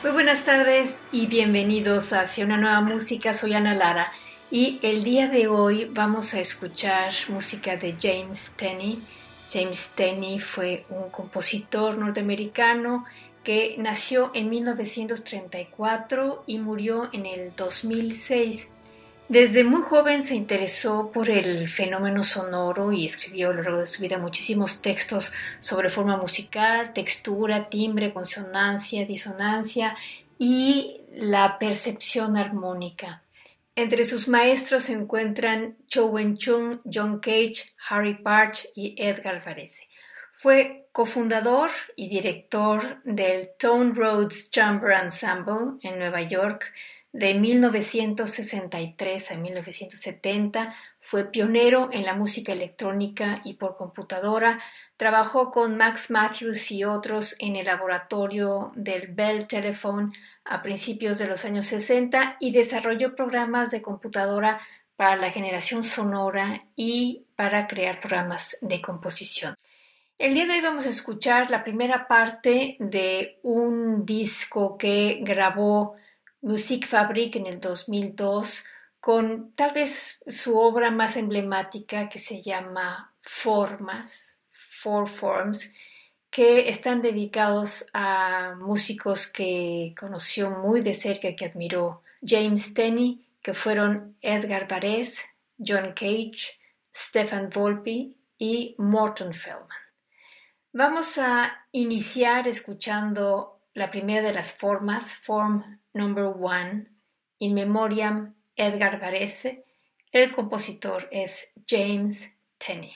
Muy buenas tardes y bienvenidos hacia una nueva música. Soy Ana Lara y el día de hoy vamos a escuchar música de James Tenney. James Tenney fue un compositor norteamericano que nació en 1934 y murió en el 2006. Desde muy joven se interesó por el fenómeno sonoro y escribió a lo largo de su vida muchísimos textos sobre forma musical, textura, timbre, consonancia, disonancia y la percepción armónica. Entre sus maestros se encuentran Cho Wen-chung, John Cage, Harry Parch y Edgar Varese. Fue cofundador y director del Tone Roads Chamber Ensemble en Nueva York, de 1963 a 1970 fue pionero en la música electrónica y por computadora. Trabajó con Max Matthews y otros en el laboratorio del Bell Telephone a principios de los años 60 y desarrolló programas de computadora para la generación sonora y para crear programas de composición. El día de hoy vamos a escuchar la primera parte de un disco que grabó Musikfabrik en el 2002 con tal vez su obra más emblemática que se llama Formas, Four Forms, que están dedicados a músicos que conoció muy de cerca, que admiró James Tenney, que fueron Edgar Varese, John Cage, Stefan Volpi y Morton Feldman. Vamos a iniciar escuchando la primera de las formas, Form Number One, In Memoriam Edgar Varese, el compositor es James Tenney.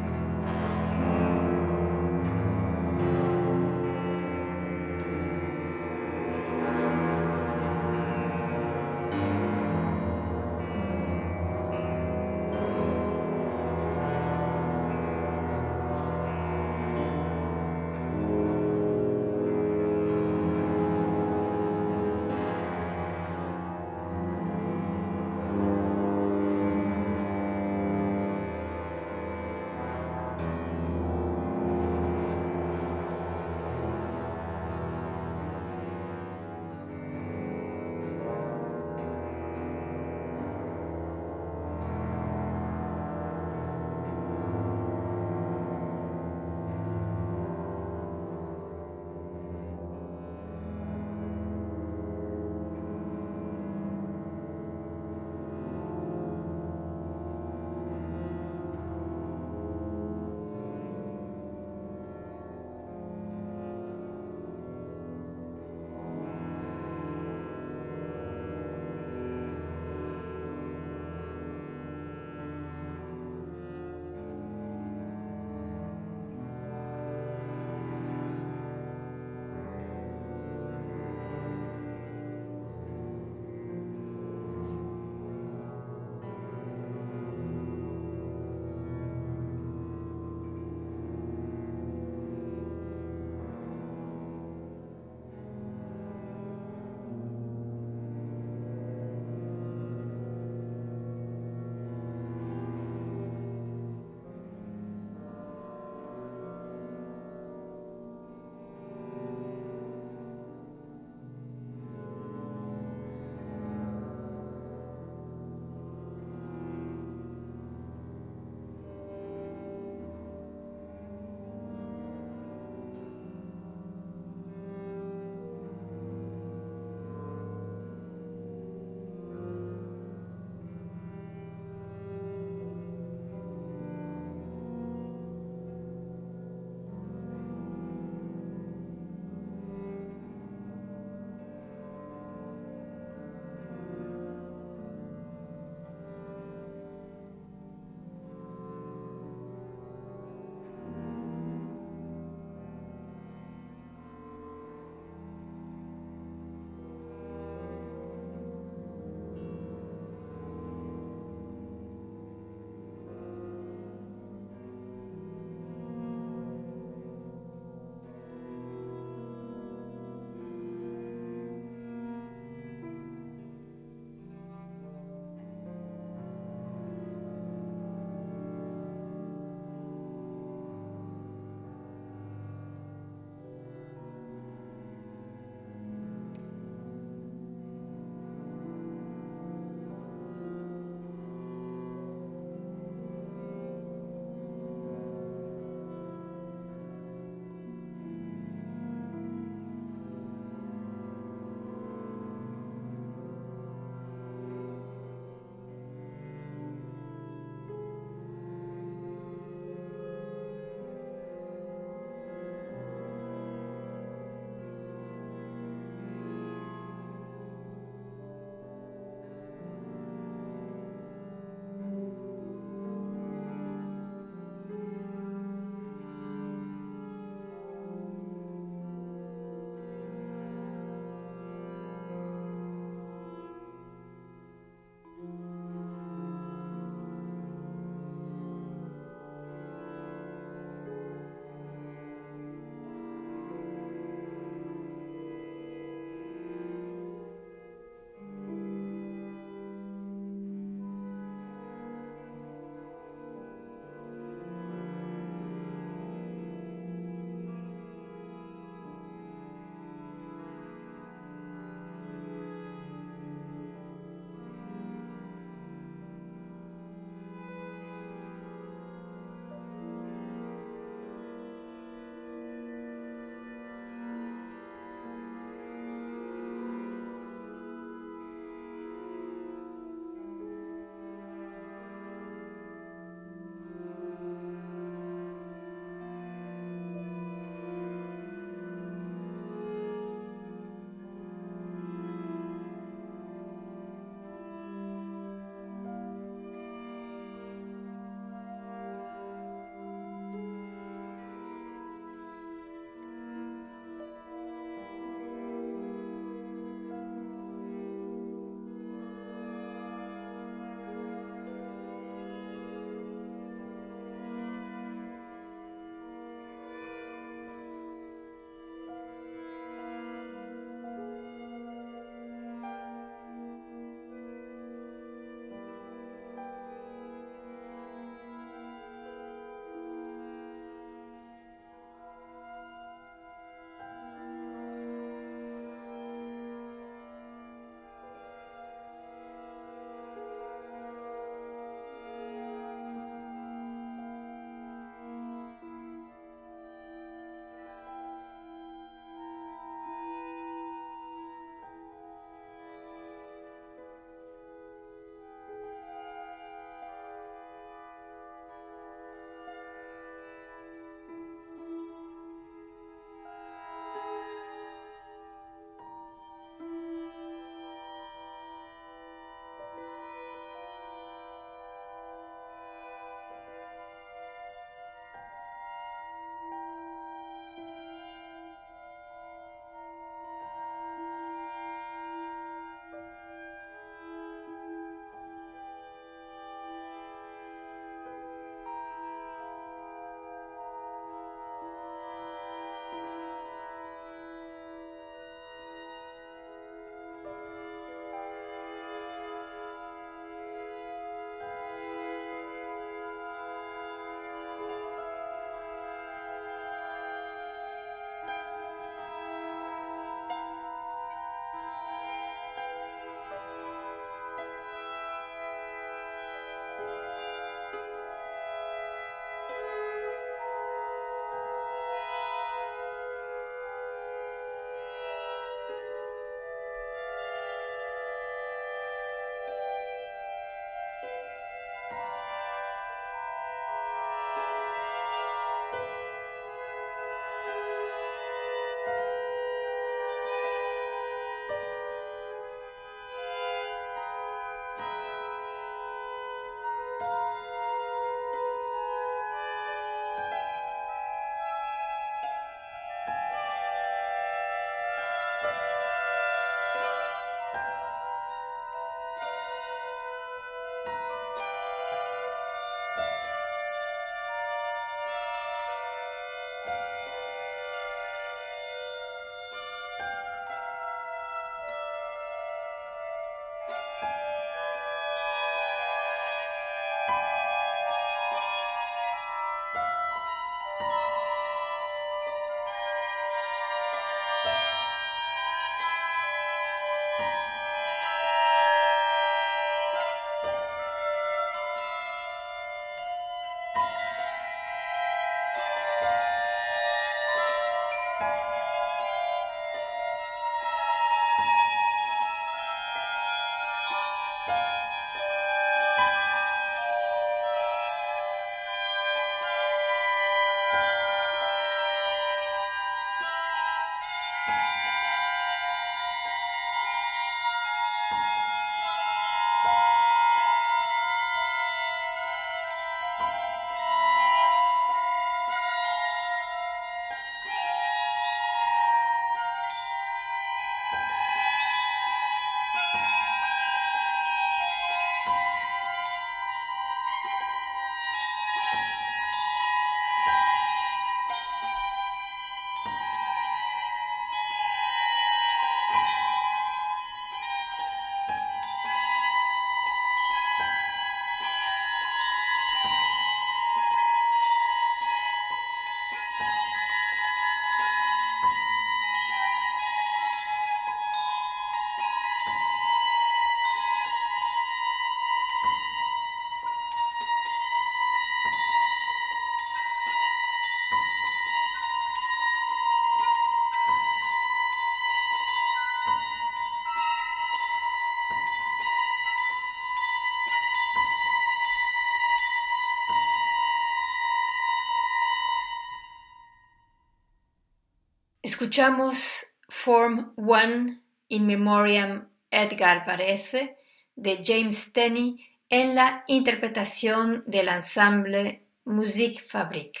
Escuchamos Form One in Memoriam Edgar Varese de James Tenney en la interpretación del ensemble Musique Fabrique.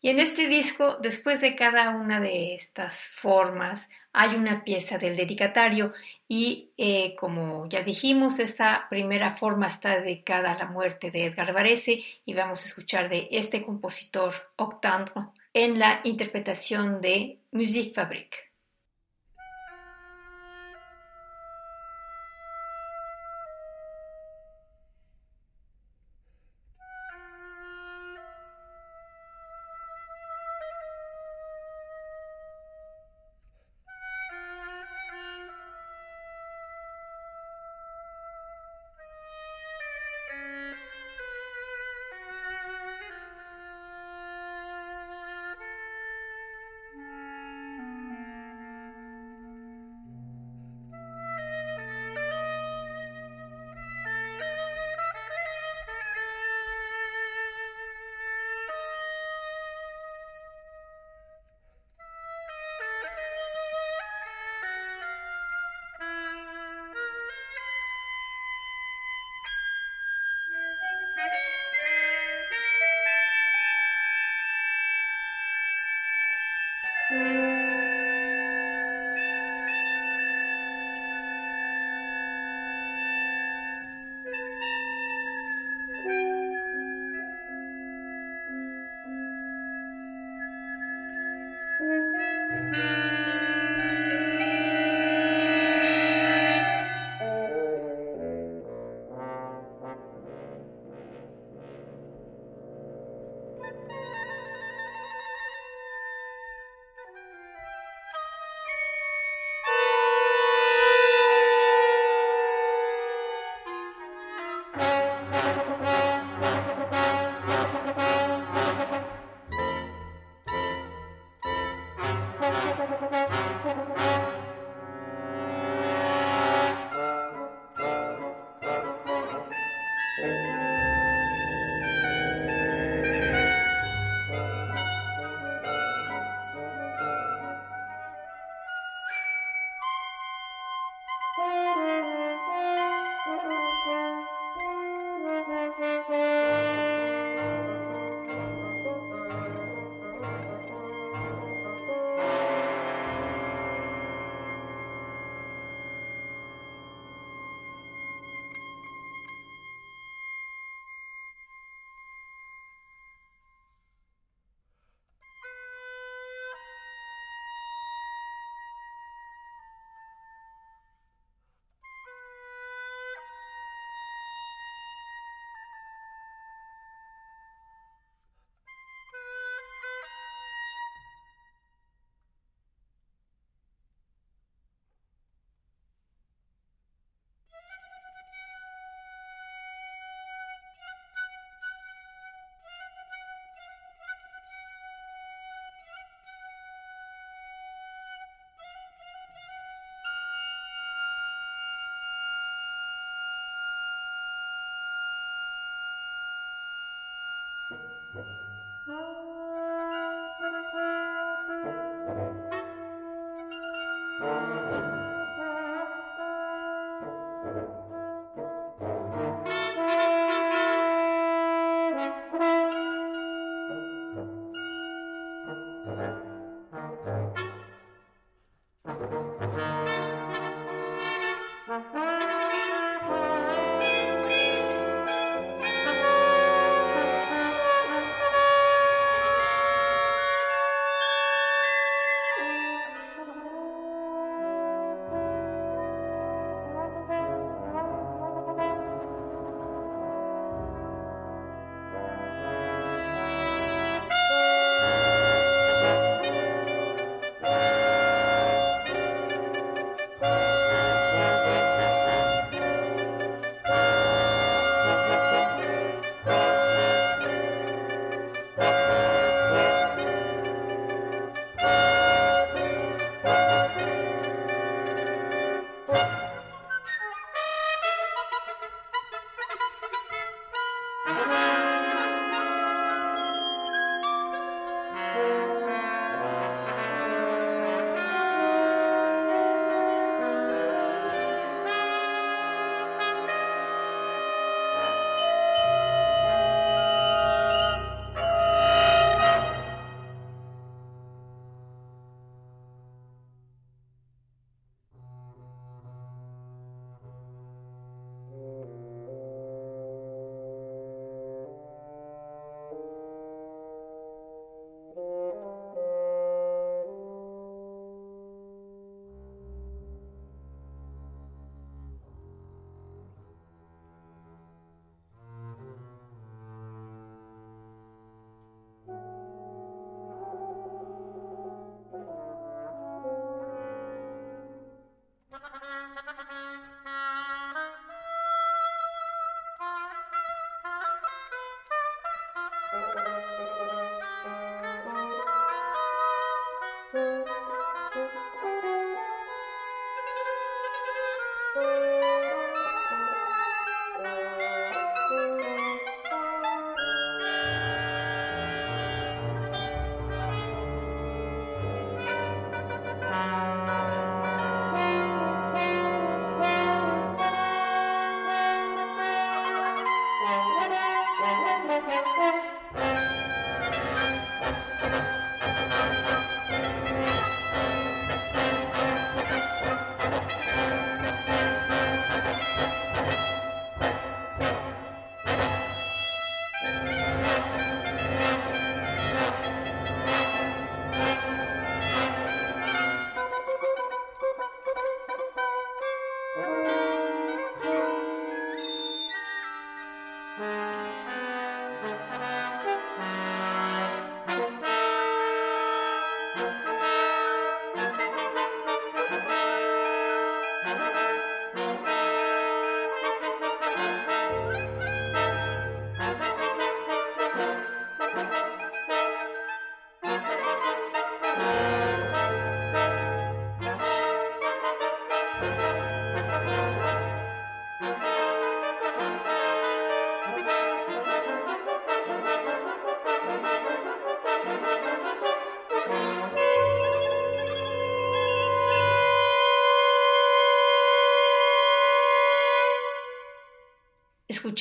Y en este disco, después de cada una de estas formas, hay una pieza del dedicatario y eh, como ya dijimos, esta primera forma está dedicada a la muerte de Edgar Varese y vamos a escuchar de este compositor Octandre en la interpretación de Musique Thank you.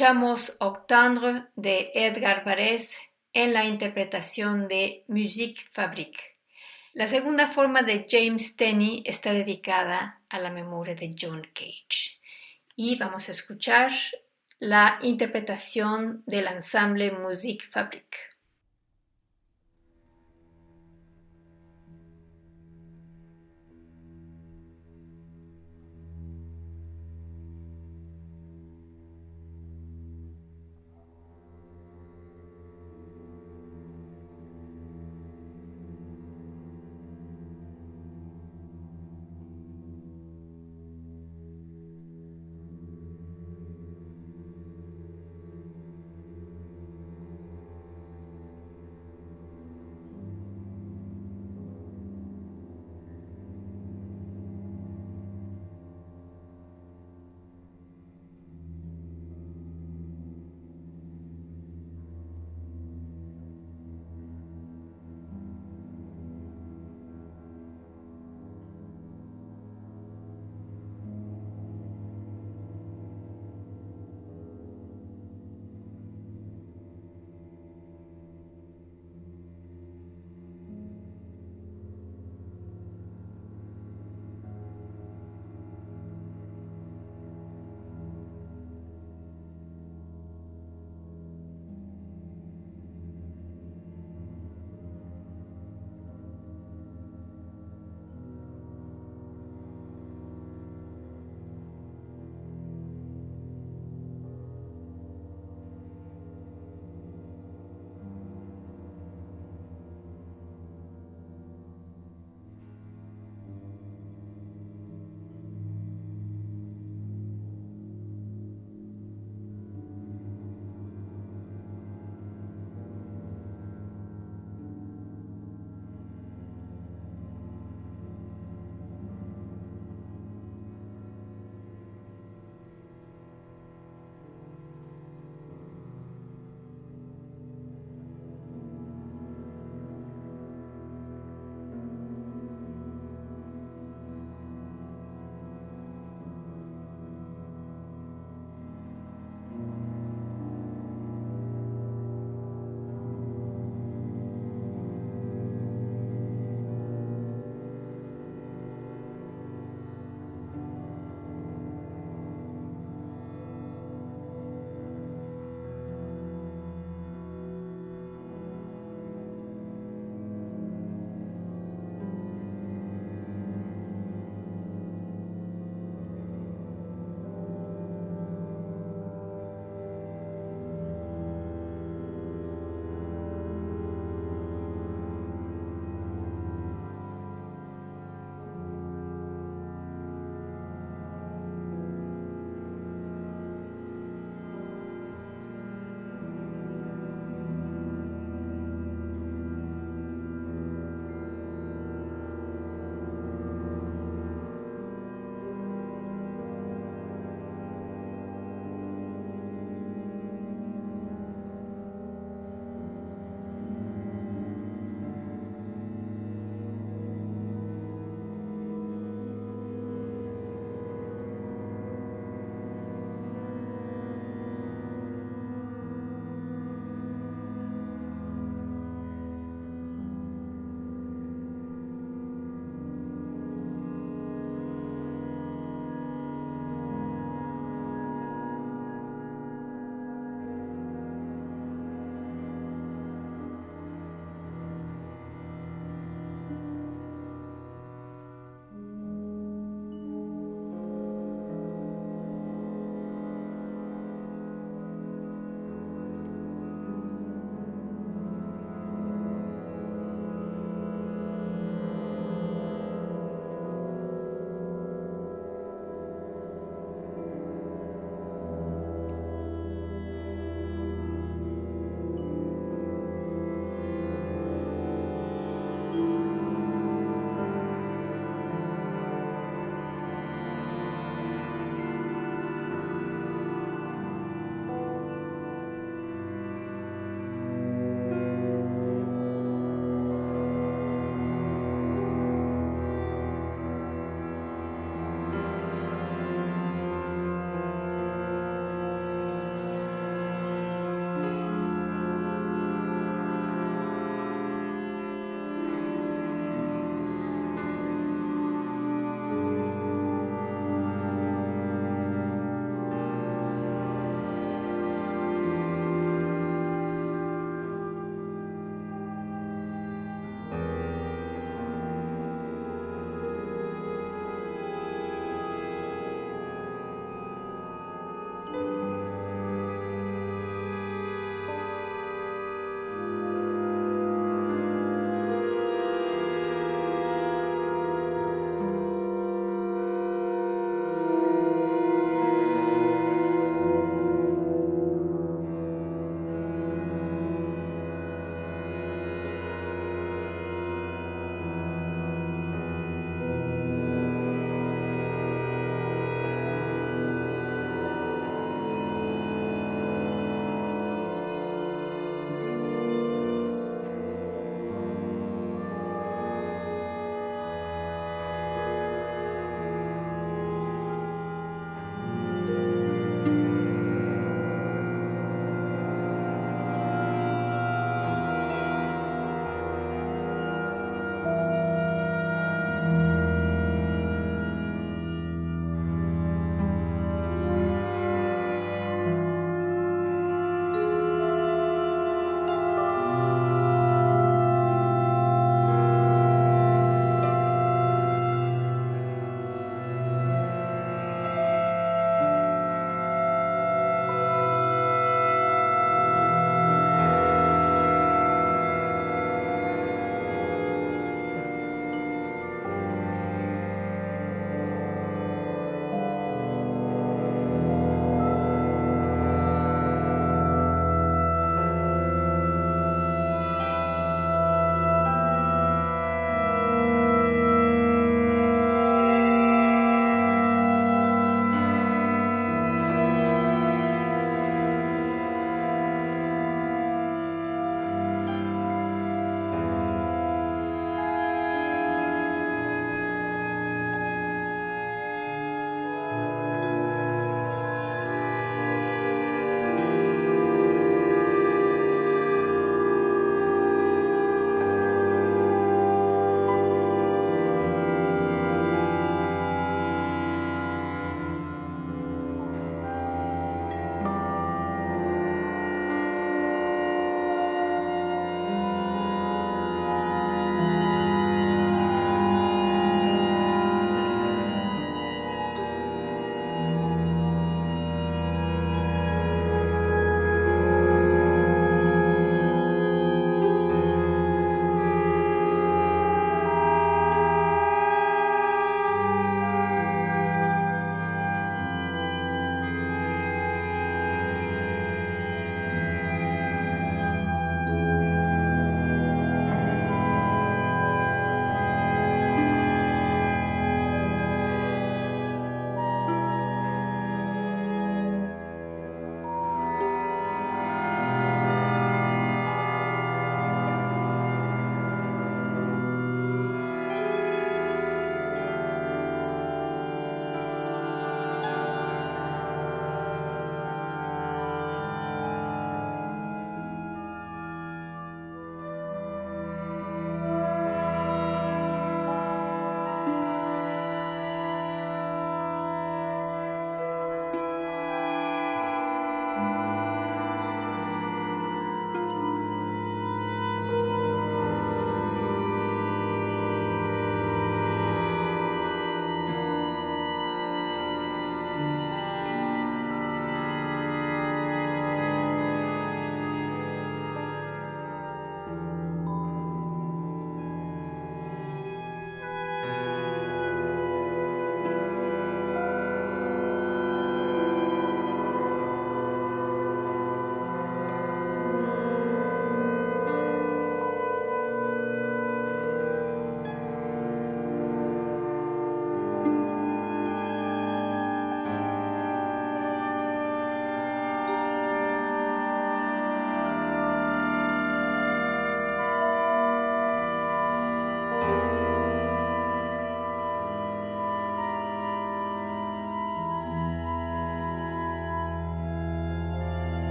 Escuchamos Octandre de Edgar Varese en la interpretación de Musique Fabrique. La segunda forma de James Tenney está dedicada a la memoria de John Cage. Y vamos a escuchar la interpretación del ensamble Musique Fabrique.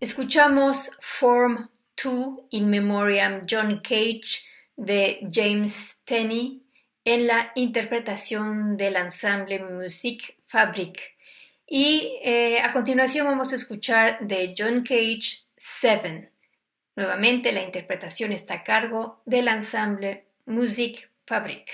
Escuchamos Form 2 in Memoriam John Cage de James Tenney en la interpretación del ensemble Musique Fabrique. Y eh, a continuación vamos a escuchar de John Cage Seven. Nuevamente la interpretación está a cargo del ensemble Musique Fabrique.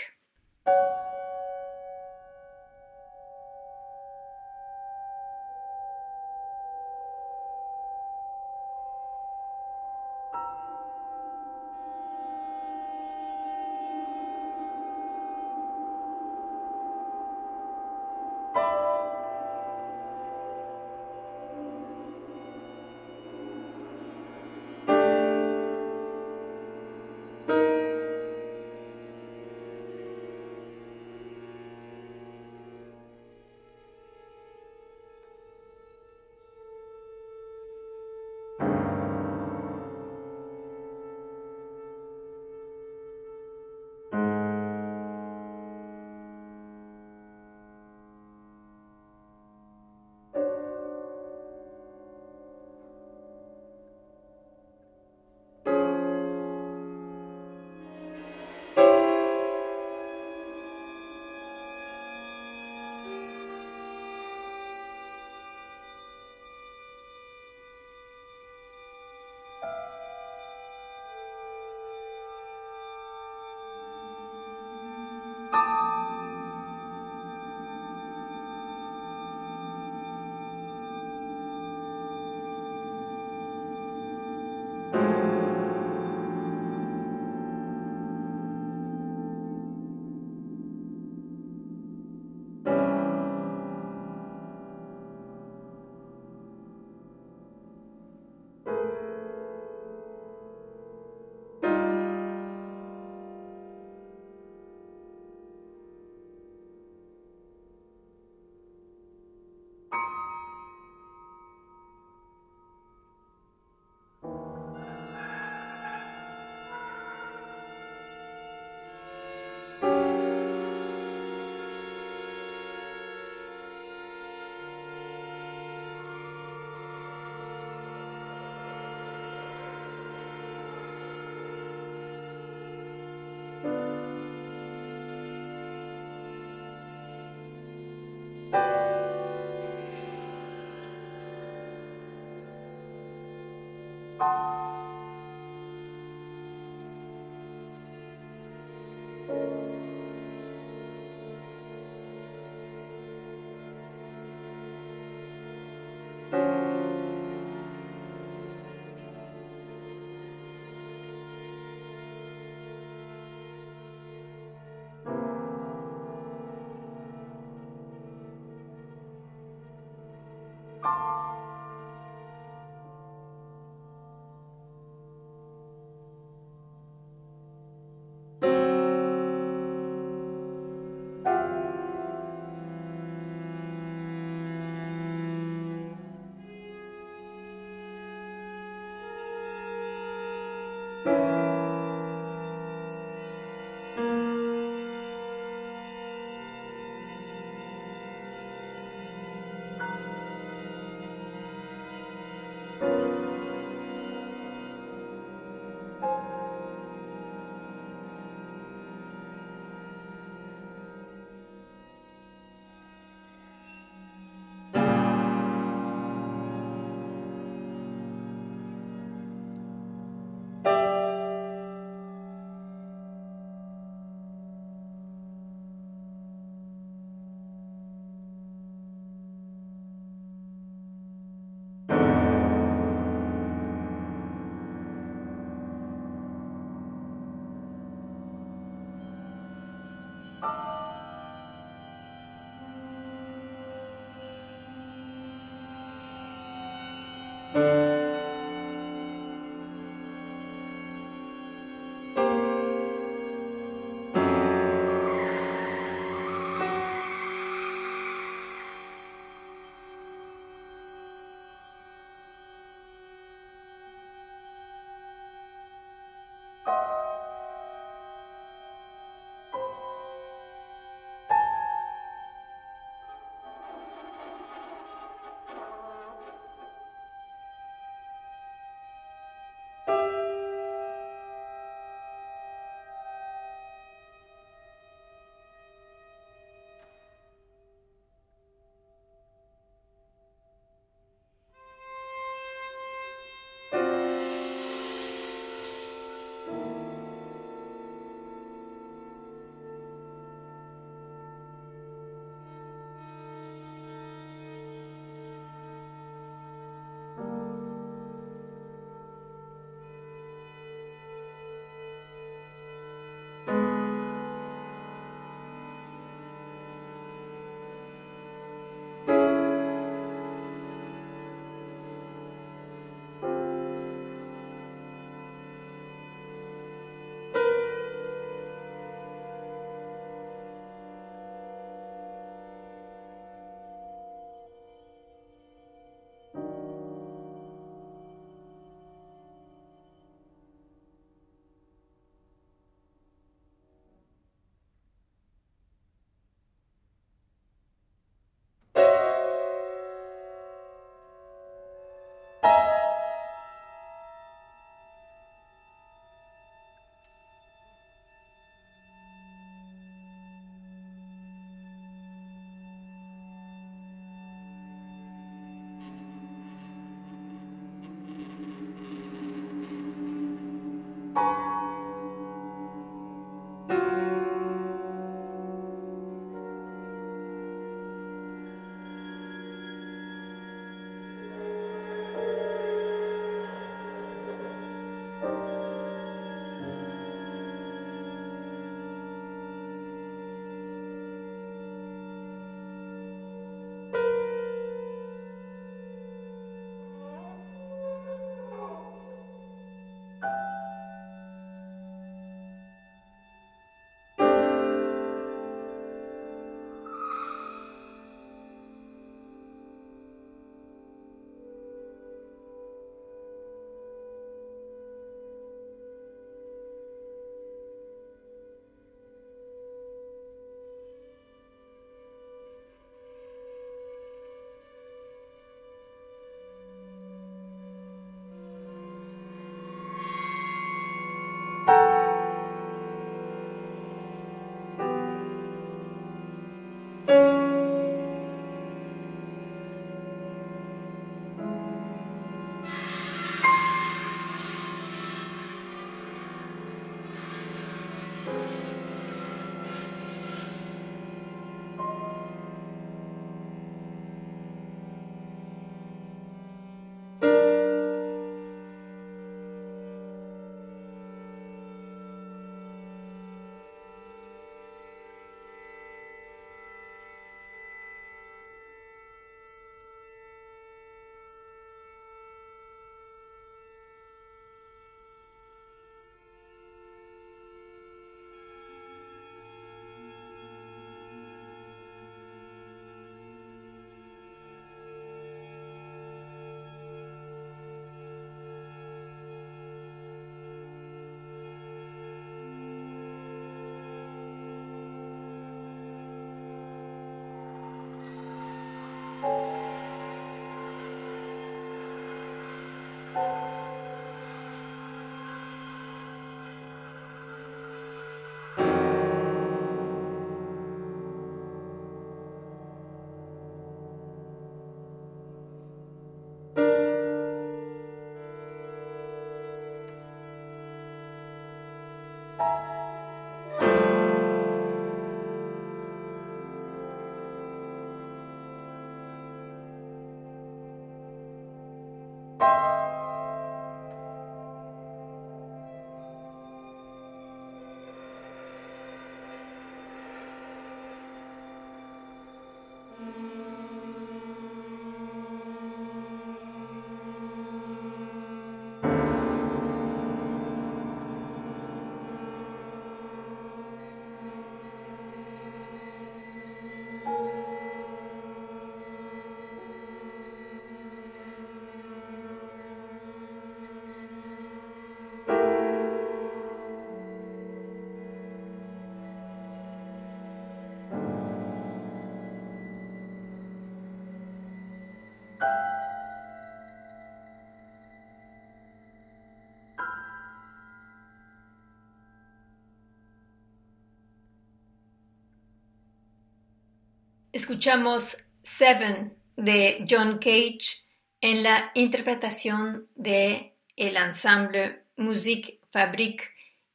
Escuchamos Seven de John Cage en la interpretación de el ensemble Musique Fabrique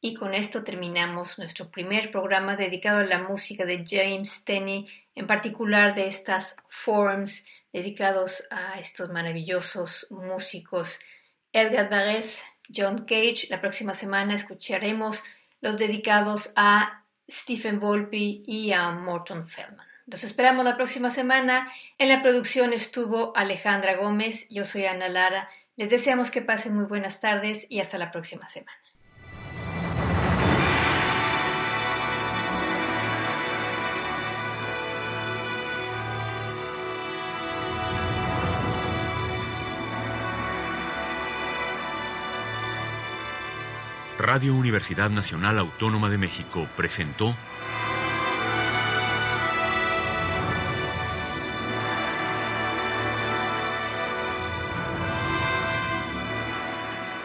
y con esto terminamos nuestro primer programa dedicado a la música de James Tenney, en particular de estas forms dedicados a estos maravillosos músicos Edgar Varese, John Cage. La próxima semana escucharemos los dedicados a Stephen Volpi y a Morton Feldman. Los esperamos la próxima semana. En la producción estuvo Alejandra Gómez, yo soy Ana Lara. Les deseamos que pasen muy buenas tardes y hasta la próxima semana. Radio Universidad Nacional Autónoma de México presentó